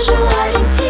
желаете?